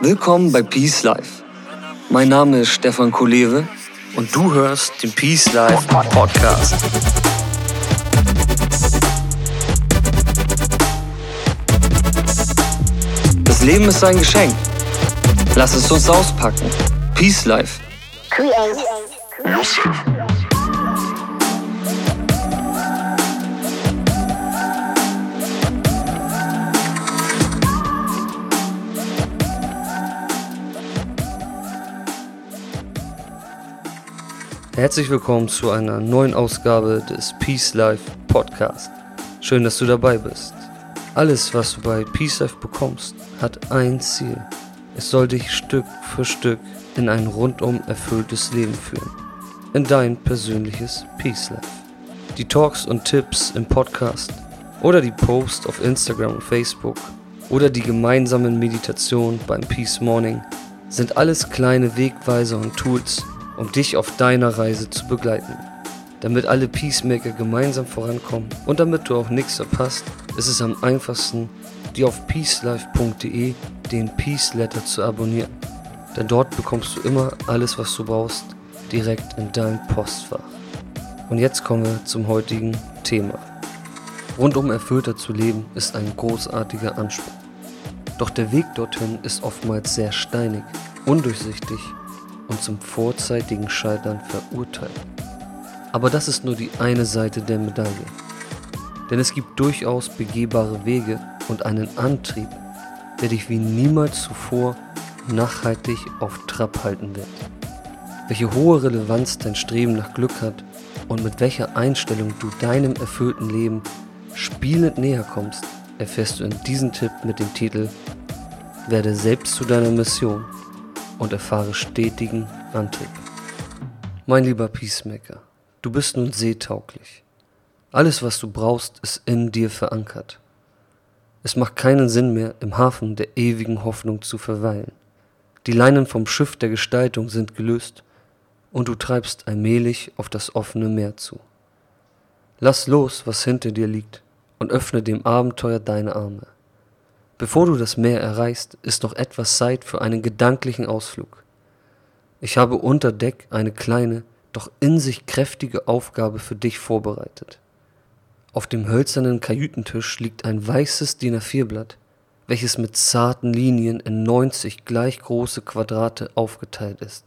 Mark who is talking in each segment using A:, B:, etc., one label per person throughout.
A: Willkommen bei Peace Life. Mein Name ist Stefan Kolewe und du hörst den Peace Life Podcast. Das Leben ist ein Geschenk. Lass es uns auspacken. Peace Life.
B: Create.
A: Herzlich willkommen zu einer neuen Ausgabe des Peace Life Podcast. Schön, dass du dabei bist. Alles, was du bei Peace Life bekommst, hat ein Ziel. Es soll dich Stück für Stück in ein rundum erfülltes Leben führen. In dein persönliches Peace Life. Die Talks und Tipps im Podcast oder die Posts auf Instagram und Facebook oder die gemeinsamen Meditationen beim Peace Morning sind alles kleine Wegweiser und Tools, um dich auf deiner Reise zu begleiten. Damit alle Peacemaker gemeinsam vorankommen und damit du auch nichts verpasst, ist es am einfachsten, dir auf peacelife.de den Peace Letter zu abonnieren. Denn dort bekommst du immer alles, was du brauchst, direkt in dein Postfach. Und jetzt kommen wir zum heutigen Thema. Rundum erfüllter zu leben ist ein großartiger Anspruch. Doch der Weg dorthin ist oftmals sehr steinig, undurchsichtig und zum vorzeitigen Scheitern verurteilt. Aber das ist nur die eine Seite der Medaille. Denn es gibt durchaus begehbare Wege und einen Antrieb, der dich wie niemals zuvor nachhaltig auf Trab halten wird. Welche hohe Relevanz dein Streben nach Glück hat und mit welcher Einstellung du deinem erfüllten Leben spielend näher kommst, erfährst du in diesem Tipp mit dem Titel Werde selbst zu deiner Mission und erfahre stetigen Antrieb. Mein lieber Peacemaker, du bist nun seetauglich. Alles, was du brauchst, ist in dir verankert. Es macht keinen Sinn mehr, im Hafen der ewigen Hoffnung zu verweilen. Die Leinen vom Schiff der Gestaltung sind gelöst und du treibst allmählich auf das offene Meer zu. Lass los, was hinter dir liegt, und öffne dem Abenteuer deine Arme. Bevor du das Meer erreichst, ist noch etwas Zeit für einen gedanklichen Ausflug. Ich habe unter Deck eine kleine, doch in sich kräftige Aufgabe für dich vorbereitet. Auf dem hölzernen Kajütentisch liegt ein weißes DIN A4-Blatt, welches mit zarten Linien in 90 gleich große Quadrate aufgeteilt ist.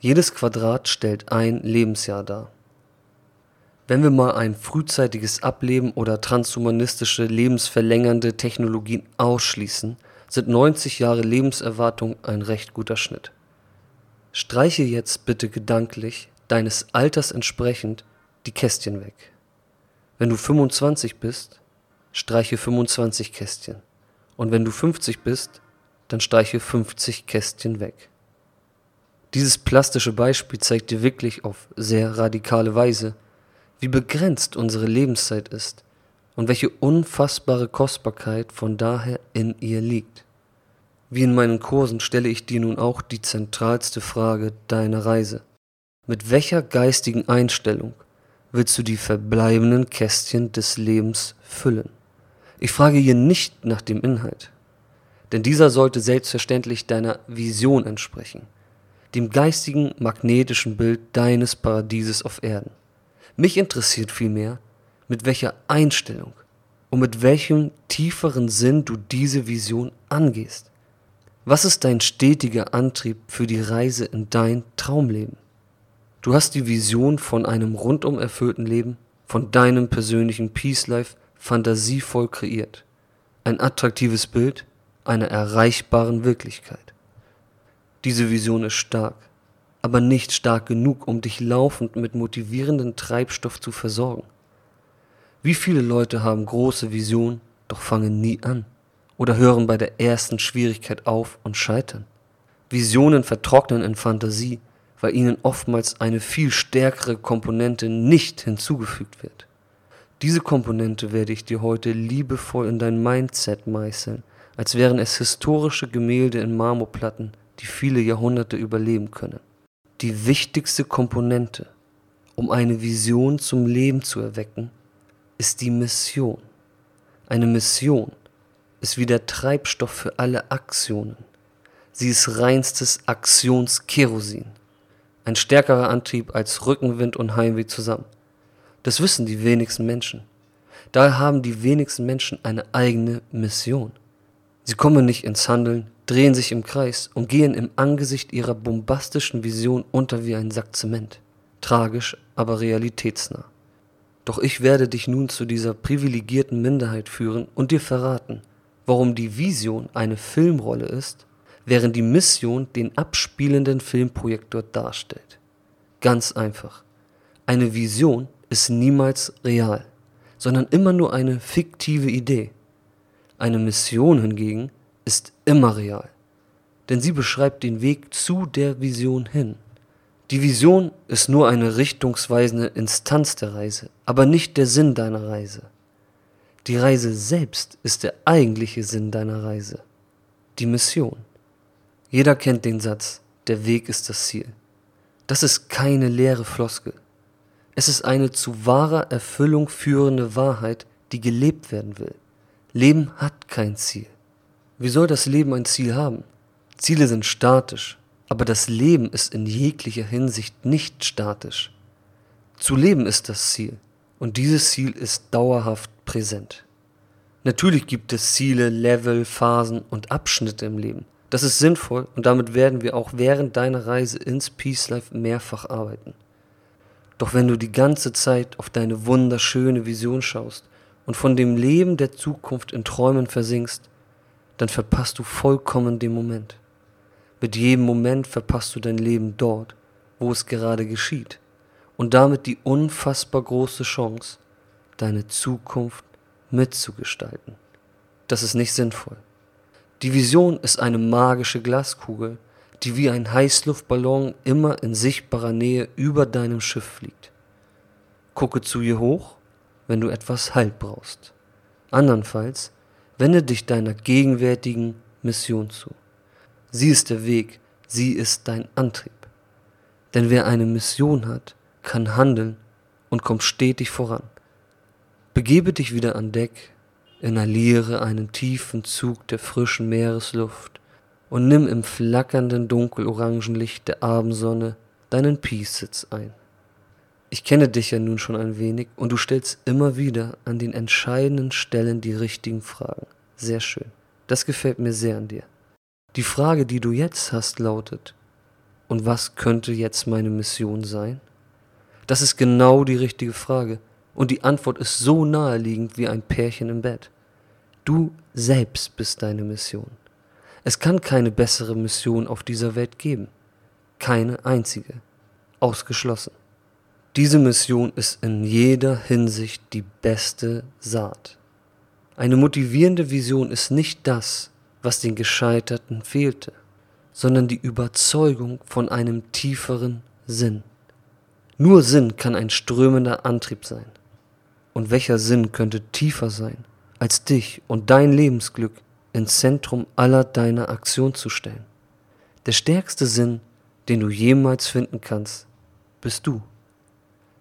A: Jedes Quadrat stellt ein Lebensjahr dar. Wenn wir mal ein frühzeitiges Ableben oder transhumanistische lebensverlängernde Technologien ausschließen, sind 90 Jahre Lebenserwartung ein recht guter Schnitt. Streiche jetzt bitte gedanklich deines Alters entsprechend die Kästchen weg. Wenn du 25 bist, streiche 25 Kästchen. Und wenn du 50 bist, dann streiche 50 Kästchen weg. Dieses plastische Beispiel zeigt dir wirklich auf sehr radikale Weise, wie begrenzt unsere Lebenszeit ist und welche unfassbare Kostbarkeit von daher in ihr liegt. Wie in meinen Kursen stelle ich dir nun auch die zentralste Frage deiner Reise. Mit welcher geistigen Einstellung willst du die verbleibenden Kästchen des Lebens füllen? Ich frage hier nicht nach dem Inhalt, denn dieser sollte selbstverständlich deiner Vision entsprechen, dem geistigen magnetischen Bild deines Paradieses auf Erden. Mich interessiert vielmehr, mit welcher Einstellung und mit welchem tieferen Sinn du diese Vision angehst. Was ist dein stetiger Antrieb für die Reise in dein Traumleben? Du hast die Vision von einem rundum erfüllten Leben, von deinem persönlichen Peace Life fantasievoll kreiert. Ein attraktives Bild einer erreichbaren Wirklichkeit. Diese Vision ist stark aber nicht stark genug, um dich laufend mit motivierenden Treibstoff zu versorgen. Wie viele Leute haben große Visionen, doch fangen nie an oder hören bei der ersten Schwierigkeit auf und scheitern. Visionen vertrocknen in Fantasie, weil ihnen oftmals eine viel stärkere Komponente nicht hinzugefügt wird. Diese Komponente werde ich dir heute liebevoll in dein Mindset meißeln, als wären es historische Gemälde in Marmorplatten, die viele Jahrhunderte überleben können die wichtigste Komponente, um eine Vision zum Leben zu erwecken, ist die Mission. Eine Mission ist wie der Treibstoff für alle Aktionen, Sie ist reinstes Aktionskerosin. Ein stärkerer Antrieb als Rückenwind und Heimweh zusammen. Das wissen die wenigsten Menschen. Daher haben die wenigsten Menschen eine eigene Mission. Sie kommen nicht ins Handeln, drehen sich im Kreis und gehen im Angesicht ihrer bombastischen Vision unter wie ein Sack Zement. Tragisch, aber realitätsnah. Doch ich werde dich nun zu dieser privilegierten Minderheit führen und dir verraten, warum die Vision eine Filmrolle ist, während die Mission den abspielenden Filmprojektor darstellt. Ganz einfach. Eine Vision ist niemals real, sondern immer nur eine fiktive Idee. Eine Mission hingegen ist immer real, denn sie beschreibt den Weg zu der Vision hin. Die Vision ist nur eine richtungsweisende Instanz der Reise, aber nicht der Sinn deiner Reise. Die Reise selbst ist der eigentliche Sinn deiner Reise. Die Mission. Jeder kennt den Satz, der Weg ist das Ziel. Das ist keine leere Floskel. Es ist eine zu wahrer Erfüllung führende Wahrheit, die gelebt werden will. Leben hat kein Ziel. Wie soll das Leben ein Ziel haben? Ziele sind statisch, aber das Leben ist in jeglicher Hinsicht nicht statisch. Zu leben ist das Ziel, und dieses Ziel ist dauerhaft präsent. Natürlich gibt es Ziele, Level, Phasen und Abschnitte im Leben. Das ist sinnvoll und damit werden wir auch während deiner Reise ins Peace Life mehrfach arbeiten. Doch wenn du die ganze Zeit auf deine wunderschöne Vision schaust und von dem Leben der Zukunft in Träumen versinkst, dann verpasst du vollkommen den Moment. Mit jedem Moment verpasst du dein Leben dort, wo es gerade geschieht und damit die unfassbar große Chance, deine Zukunft mitzugestalten. Das ist nicht sinnvoll. Die Vision ist eine magische Glaskugel, die wie ein Heißluftballon immer in sichtbarer Nähe über deinem Schiff fliegt. Gucke zu ihr hoch, wenn du etwas Halt brauchst. Andernfalls wende dich deiner gegenwärtigen Mission zu. Sie ist der Weg, sie ist dein Antrieb. Denn wer eine Mission hat, kann handeln und kommt stetig voran. Begebe dich wieder an Deck, inhaliere einen tiefen Zug der frischen Meeresluft und nimm im flackernden dunkelorangen Licht der Abendsonne deinen Peace-Sitz ein. Ich kenne dich ja nun schon ein wenig und du stellst immer wieder an den entscheidenden Stellen die richtigen Fragen. Sehr schön. Das gefällt mir sehr an dir. Die Frage, die du jetzt hast, lautet, und was könnte jetzt meine Mission sein? Das ist genau die richtige Frage. Und die Antwort ist so naheliegend wie ein Pärchen im Bett. Du selbst bist deine Mission. Es kann keine bessere Mission auf dieser Welt geben. Keine einzige. Ausgeschlossen. Diese Mission ist in jeder Hinsicht die beste Saat. Eine motivierende Vision ist nicht das, was den Gescheiterten fehlte, sondern die Überzeugung von einem tieferen Sinn. Nur Sinn kann ein strömender Antrieb sein. Und welcher Sinn könnte tiefer sein, als dich und dein Lebensglück ins Zentrum aller deiner Aktion zu stellen? Der stärkste Sinn, den du jemals finden kannst, bist du.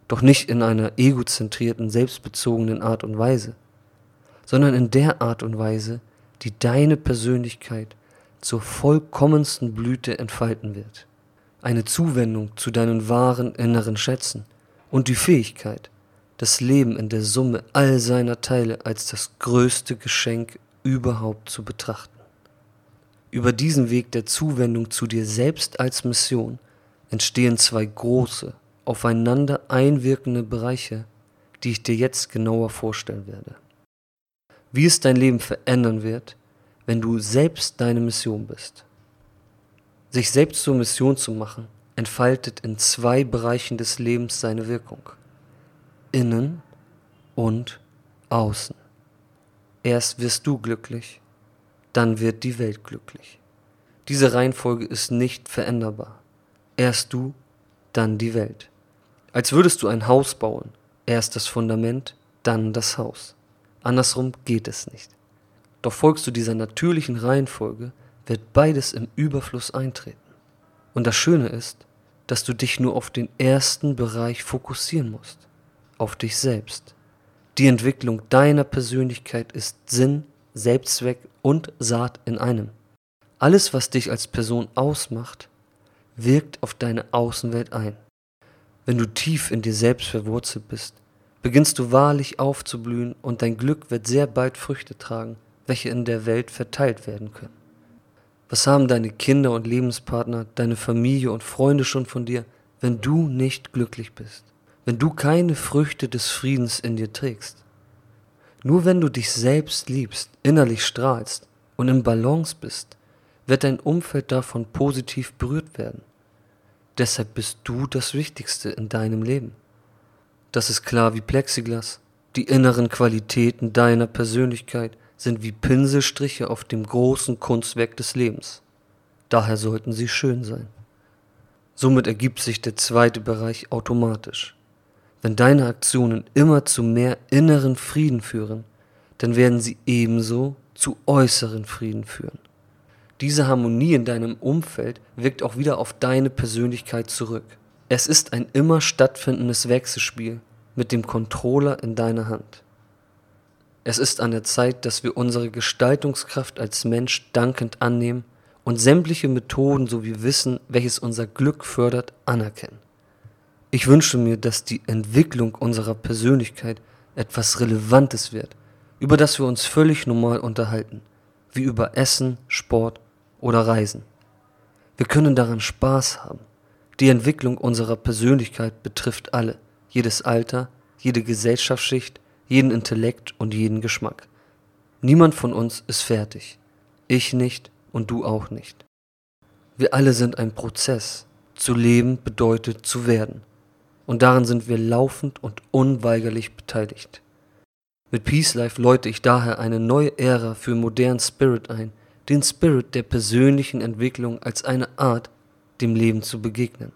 A: Doch nicht in einer egozentrierten, selbstbezogenen Art und Weise, sondern in der Art und Weise, die deine Persönlichkeit zur vollkommensten Blüte entfalten wird. Eine Zuwendung zu deinen wahren inneren Schätzen und die Fähigkeit, das Leben in der Summe all seiner Teile als das größte Geschenk überhaupt zu betrachten. Über diesen Weg der Zuwendung zu dir selbst als Mission entstehen zwei große, aufeinander einwirkende Bereiche, die ich dir jetzt genauer vorstellen werde wie es dein Leben verändern wird, wenn du selbst deine Mission bist. Sich selbst zur Mission zu machen, entfaltet in zwei Bereichen des Lebens seine Wirkung. Innen und außen. Erst wirst du glücklich, dann wird die Welt glücklich. Diese Reihenfolge ist nicht veränderbar. Erst du, dann die Welt. Als würdest du ein Haus bauen. Erst das Fundament, dann das Haus. Andersrum geht es nicht. Doch folgst du dieser natürlichen Reihenfolge, wird beides im Überfluss eintreten. Und das Schöne ist, dass du dich nur auf den ersten Bereich fokussieren musst, auf dich selbst. Die Entwicklung deiner Persönlichkeit ist Sinn, Selbstzweck und Saat in einem. Alles, was dich als Person ausmacht, wirkt auf deine Außenwelt ein. Wenn du tief in dir selbst verwurzelt bist, beginnst du wahrlich aufzublühen und dein Glück wird sehr bald Früchte tragen, welche in der Welt verteilt werden können. Was haben deine Kinder und Lebenspartner, deine Familie und Freunde schon von dir, wenn du nicht glücklich bist? Wenn du keine Früchte des Friedens in dir trägst? Nur wenn du dich selbst liebst, innerlich strahlst und im Balance bist, wird dein Umfeld davon positiv berührt werden. Deshalb bist du das Wichtigste in deinem Leben. Das ist klar wie Plexiglas. Die inneren Qualitäten deiner Persönlichkeit sind wie Pinselstriche auf dem großen Kunstwerk des Lebens. Daher sollten sie schön sein. Somit ergibt sich der zweite Bereich automatisch. Wenn deine Aktionen immer zu mehr inneren Frieden führen, dann werden sie ebenso zu äußeren Frieden führen. Diese Harmonie in deinem Umfeld wirkt auch wieder auf deine Persönlichkeit zurück. Es ist ein immer stattfindendes Wechselspiel mit dem Controller in deiner Hand. Es ist an der Zeit, dass wir unsere Gestaltungskraft als Mensch dankend annehmen und sämtliche Methoden sowie Wissen, welches unser Glück fördert, anerkennen. Ich wünsche mir, dass die Entwicklung unserer Persönlichkeit etwas Relevantes wird, über das wir uns völlig normal unterhalten, wie über Essen, Sport oder Reisen. Wir können daran Spaß haben. Die Entwicklung unserer Persönlichkeit betrifft alle, jedes Alter, jede Gesellschaftsschicht, jeden Intellekt und jeden Geschmack. Niemand von uns ist fertig. Ich nicht und du auch nicht. Wir alle sind ein Prozess. Zu leben bedeutet zu werden. Und daran sind wir laufend und unweigerlich beteiligt. Mit Peace Life läute ich daher eine neue Ära für modernen Spirit ein, den Spirit der persönlichen Entwicklung als eine Art, dem Leben zu begegnen,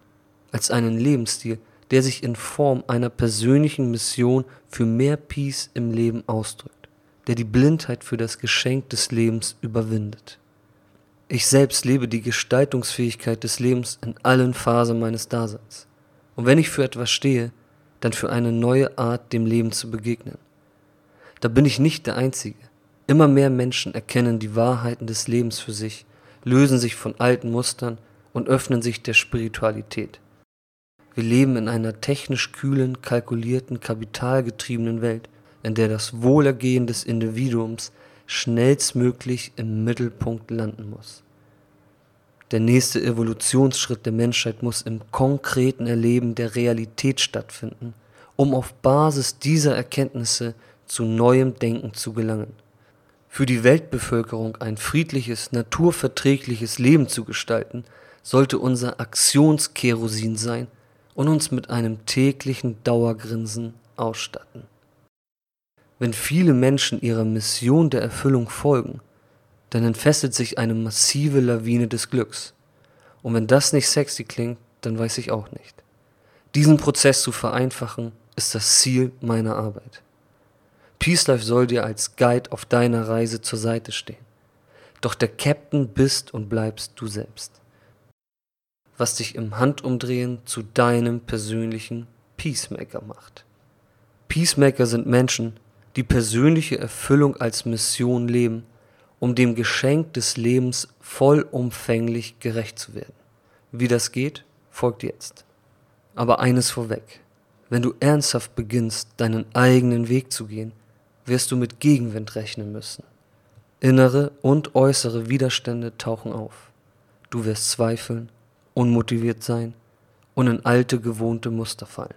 A: als einen Lebensstil, der sich in Form einer persönlichen Mission für mehr Peace im Leben ausdrückt, der die Blindheit für das Geschenk des Lebens überwindet. Ich selbst lebe die Gestaltungsfähigkeit des Lebens in allen Phasen meines Daseins. Und wenn ich für etwas stehe, dann für eine neue Art, dem Leben zu begegnen. Da bin ich nicht der Einzige. Immer mehr Menschen erkennen die Wahrheiten des Lebens für sich, lösen sich von alten Mustern und öffnen sich der Spiritualität. Wir leben in einer technisch kühlen, kalkulierten, kapitalgetriebenen Welt, in der das Wohlergehen des Individuums schnellstmöglich im Mittelpunkt landen muss. Der nächste Evolutionsschritt der Menschheit muss im konkreten Erleben der Realität stattfinden, um auf Basis dieser Erkenntnisse zu neuem Denken zu gelangen für die Weltbevölkerung ein friedliches, naturverträgliches Leben zu gestalten, sollte unser Aktionskerosin sein und uns mit einem täglichen Dauergrinsen ausstatten. Wenn viele Menschen ihrer Mission der Erfüllung folgen, dann entfesselt sich eine massive Lawine des Glücks. Und wenn das nicht sexy klingt, dann weiß ich auch nicht. Diesen Prozess zu vereinfachen, ist das Ziel meiner Arbeit. Peace Life soll dir als Guide auf deiner Reise zur Seite stehen. Doch der Captain bist und bleibst du selbst. Was dich im Handumdrehen zu deinem persönlichen Peacemaker macht. Peacemaker sind Menschen, die persönliche Erfüllung als Mission leben, um dem Geschenk des Lebens vollumfänglich gerecht zu werden. Wie das geht, folgt jetzt. Aber eines vorweg. Wenn du ernsthaft beginnst, deinen eigenen Weg zu gehen, wirst du mit Gegenwind rechnen müssen. Innere und äußere Widerstände tauchen auf. Du wirst zweifeln, unmotiviert sein und in alte gewohnte Muster fallen.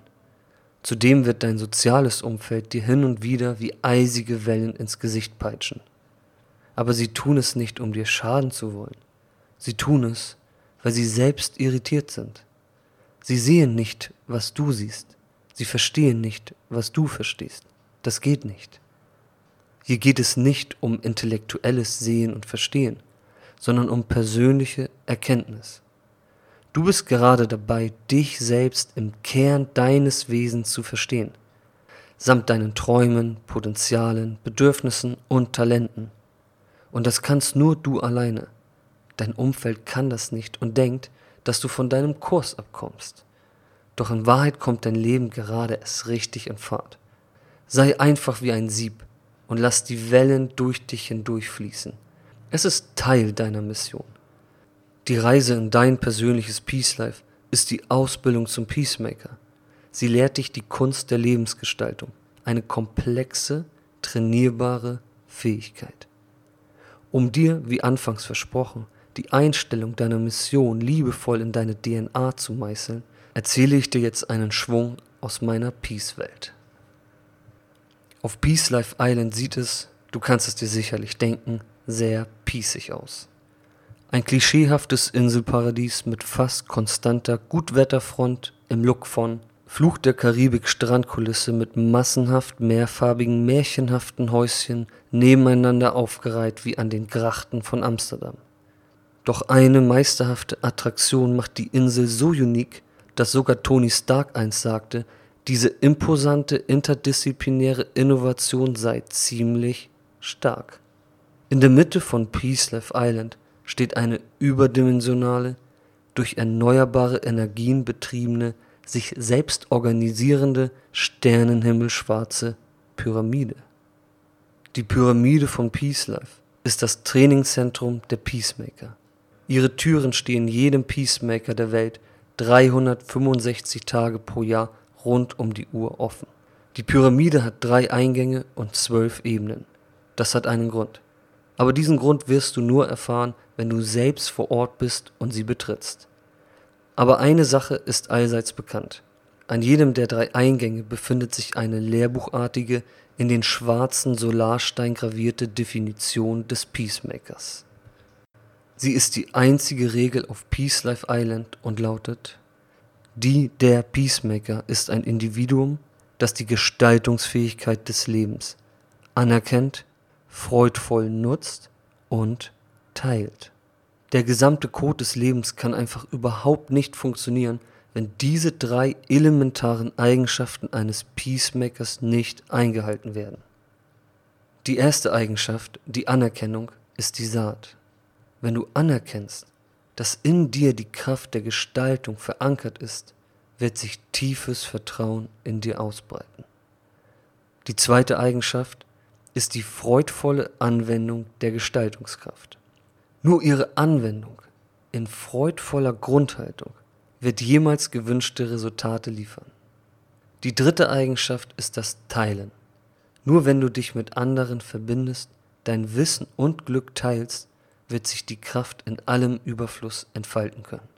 A: Zudem wird dein soziales Umfeld dir hin und wieder wie eisige Wellen ins Gesicht peitschen. Aber sie tun es nicht, um dir schaden zu wollen. Sie tun es, weil sie selbst irritiert sind. Sie sehen nicht, was du siehst. Sie verstehen nicht, was du verstehst. Das geht nicht. Hier geht es nicht um intellektuelles Sehen und Verstehen, sondern um persönliche Erkenntnis. Du bist gerade dabei, dich selbst im Kern deines Wesens zu verstehen, samt deinen Träumen, Potenzialen, Bedürfnissen und Talenten. Und das kannst nur du alleine. Dein Umfeld kann das nicht und denkt, dass du von deinem Kurs abkommst. Doch in Wahrheit kommt dein Leben gerade erst richtig in Fahrt. Sei einfach wie ein Sieb, und lass die Wellen durch dich hindurchfließen. Es ist Teil deiner Mission. Die Reise in dein persönliches Peace Life ist die Ausbildung zum Peacemaker. Sie lehrt dich die Kunst der Lebensgestaltung, eine komplexe, trainierbare Fähigkeit. Um dir, wie anfangs versprochen, die Einstellung deiner Mission liebevoll in deine DNA zu meißeln, erzähle ich dir jetzt einen Schwung aus meiner Peace-Welt. Auf Peace Life Island sieht es, du kannst es dir sicherlich denken, sehr piesig aus. Ein klischeehaftes Inselparadies mit fast konstanter Gutwetterfront im Look von Fluch der Karibik Strandkulisse mit massenhaft mehrfarbigen, märchenhaften Häuschen nebeneinander aufgereiht wie an den Grachten von Amsterdam. Doch eine meisterhafte Attraktion macht die Insel so unique, dass sogar Tony Stark einst sagte, diese imposante interdisziplinäre Innovation sei ziemlich stark. In der Mitte von Peaceland Island steht eine überdimensionale, durch erneuerbare Energien betriebene, sich selbst organisierende, sternenhimmelschwarze Pyramide. Die Pyramide von Peace Life ist das Trainingszentrum der Peacemaker. Ihre Türen stehen jedem Peacemaker der Welt 365 Tage pro Jahr rund um die Uhr offen. Die Pyramide hat drei Eingänge und zwölf Ebenen. Das hat einen Grund. Aber diesen Grund wirst du nur erfahren, wenn du selbst vor Ort bist und sie betrittst. Aber eine Sache ist allseits bekannt. An jedem der drei Eingänge befindet sich eine lehrbuchartige, in den schwarzen Solarstein gravierte Definition des Peacemakers. Sie ist die einzige Regel auf Peace Life Island und lautet: Die der Peacemaker ist ein Individuum, das die Gestaltungsfähigkeit des Lebens anerkennt, freudvoll nutzt und teilt. Der gesamte Code des Lebens kann einfach überhaupt nicht funktionieren, wenn diese drei elementaren Eigenschaften eines Peacemakers nicht eingehalten werden. Die erste Eigenschaft, die Anerkennung, ist die Saat. Wenn du anerkennst, dass in dir die Kraft der Gestaltung verankert ist, wird sich tiefes Vertrauen in dir ausbreiten. Die zweite Eigenschaft ist die freudvolle Anwendung der Gestaltungskraft. Nur ihre Anwendung in freudvoller Grundhaltung wird jemals gewünschte Resultate liefern. Die dritte Eigenschaft ist das Teilen. Nur wenn du dich mit anderen verbindest, dein Wissen und Glück teilst, wird sich die Kraft in allem Überfluss entfalten können.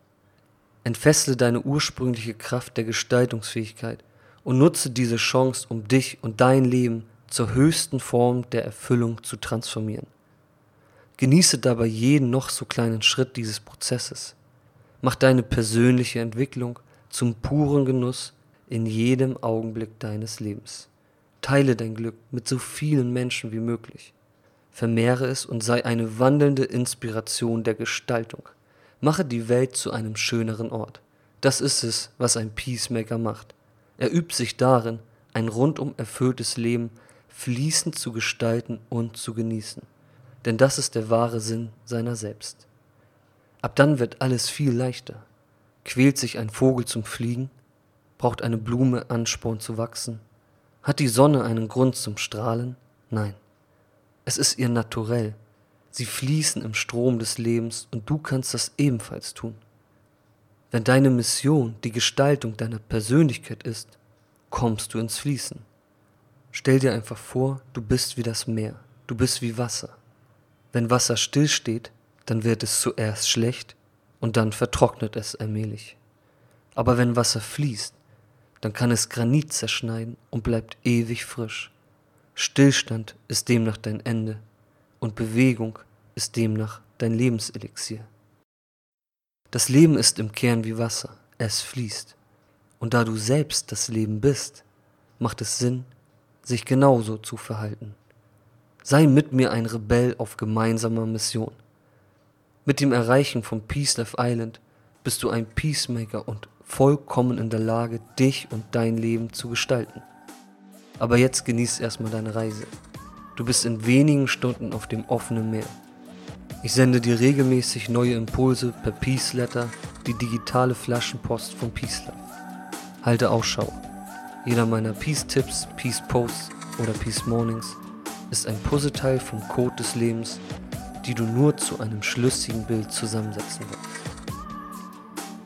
A: Entfessle deine ursprüngliche Kraft der Gestaltungsfähigkeit und nutze diese Chance, um dich und dein Leben zur höchsten Form der Erfüllung zu transformieren. Genieße dabei jeden noch so kleinen Schritt dieses Prozesses. Mach deine persönliche Entwicklung zum puren Genuss in jedem Augenblick deines Lebens. Teile dein Glück mit so vielen Menschen wie möglich. Vermehre es und sei eine wandelnde Inspiration der Gestaltung. Mache die Welt zu einem schöneren Ort. Das ist es, was ein Peacemaker macht. Er übt sich darin, ein rundum erfülltes Leben fließend zu gestalten und zu genießen. Denn das ist der wahre Sinn seiner selbst. Ab dann wird alles viel leichter. Quält sich ein Vogel zum Fliegen? Braucht eine Blume Ansporn zu wachsen? Hat die Sonne einen Grund zum Strahlen? Nein. Es ist ihr Naturell. Sie fließen im Strom des Lebens und du kannst das ebenfalls tun. Wenn deine Mission die Gestaltung deiner Persönlichkeit ist, kommst du ins Fließen. Stell dir einfach vor, du bist wie das Meer, du bist wie Wasser. Wenn Wasser stillsteht, dann wird es zuerst schlecht und dann vertrocknet es allmählich. Aber wenn Wasser fließt, dann kann es Granit zerschneiden und bleibt ewig frisch. Stillstand ist demnach dein Ende und Bewegung ist demnach dein Lebenselixier. Das Leben ist im Kern wie Wasser, es fließt. Und da du selbst das Leben bist, macht es Sinn, sich genauso zu verhalten. Sei mit mir ein Rebell auf gemeinsamer Mission. Mit dem Erreichen von Peace Love Island bist du ein Peacemaker und vollkommen in der Lage, dich und dein Leben zu gestalten. Aber jetzt genieß erstmal deine Reise. Du bist in wenigen Stunden auf dem offenen Meer. Ich sende dir regelmäßig neue Impulse per Peace Letter, die digitale Flaschenpost von Peace Life. Halte Ausschau. Jeder meiner Peace-Tipps, Peace-Posts oder Peace-Mornings ist ein Puzzleteil vom Code des Lebens die du nur zu einem schlüssigen Bild zusammensetzen willst.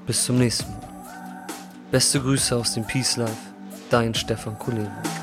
A: Bis zum nächsten Mal. Beste Grüße aus dem Peace Life, dein Stefan Kuleva.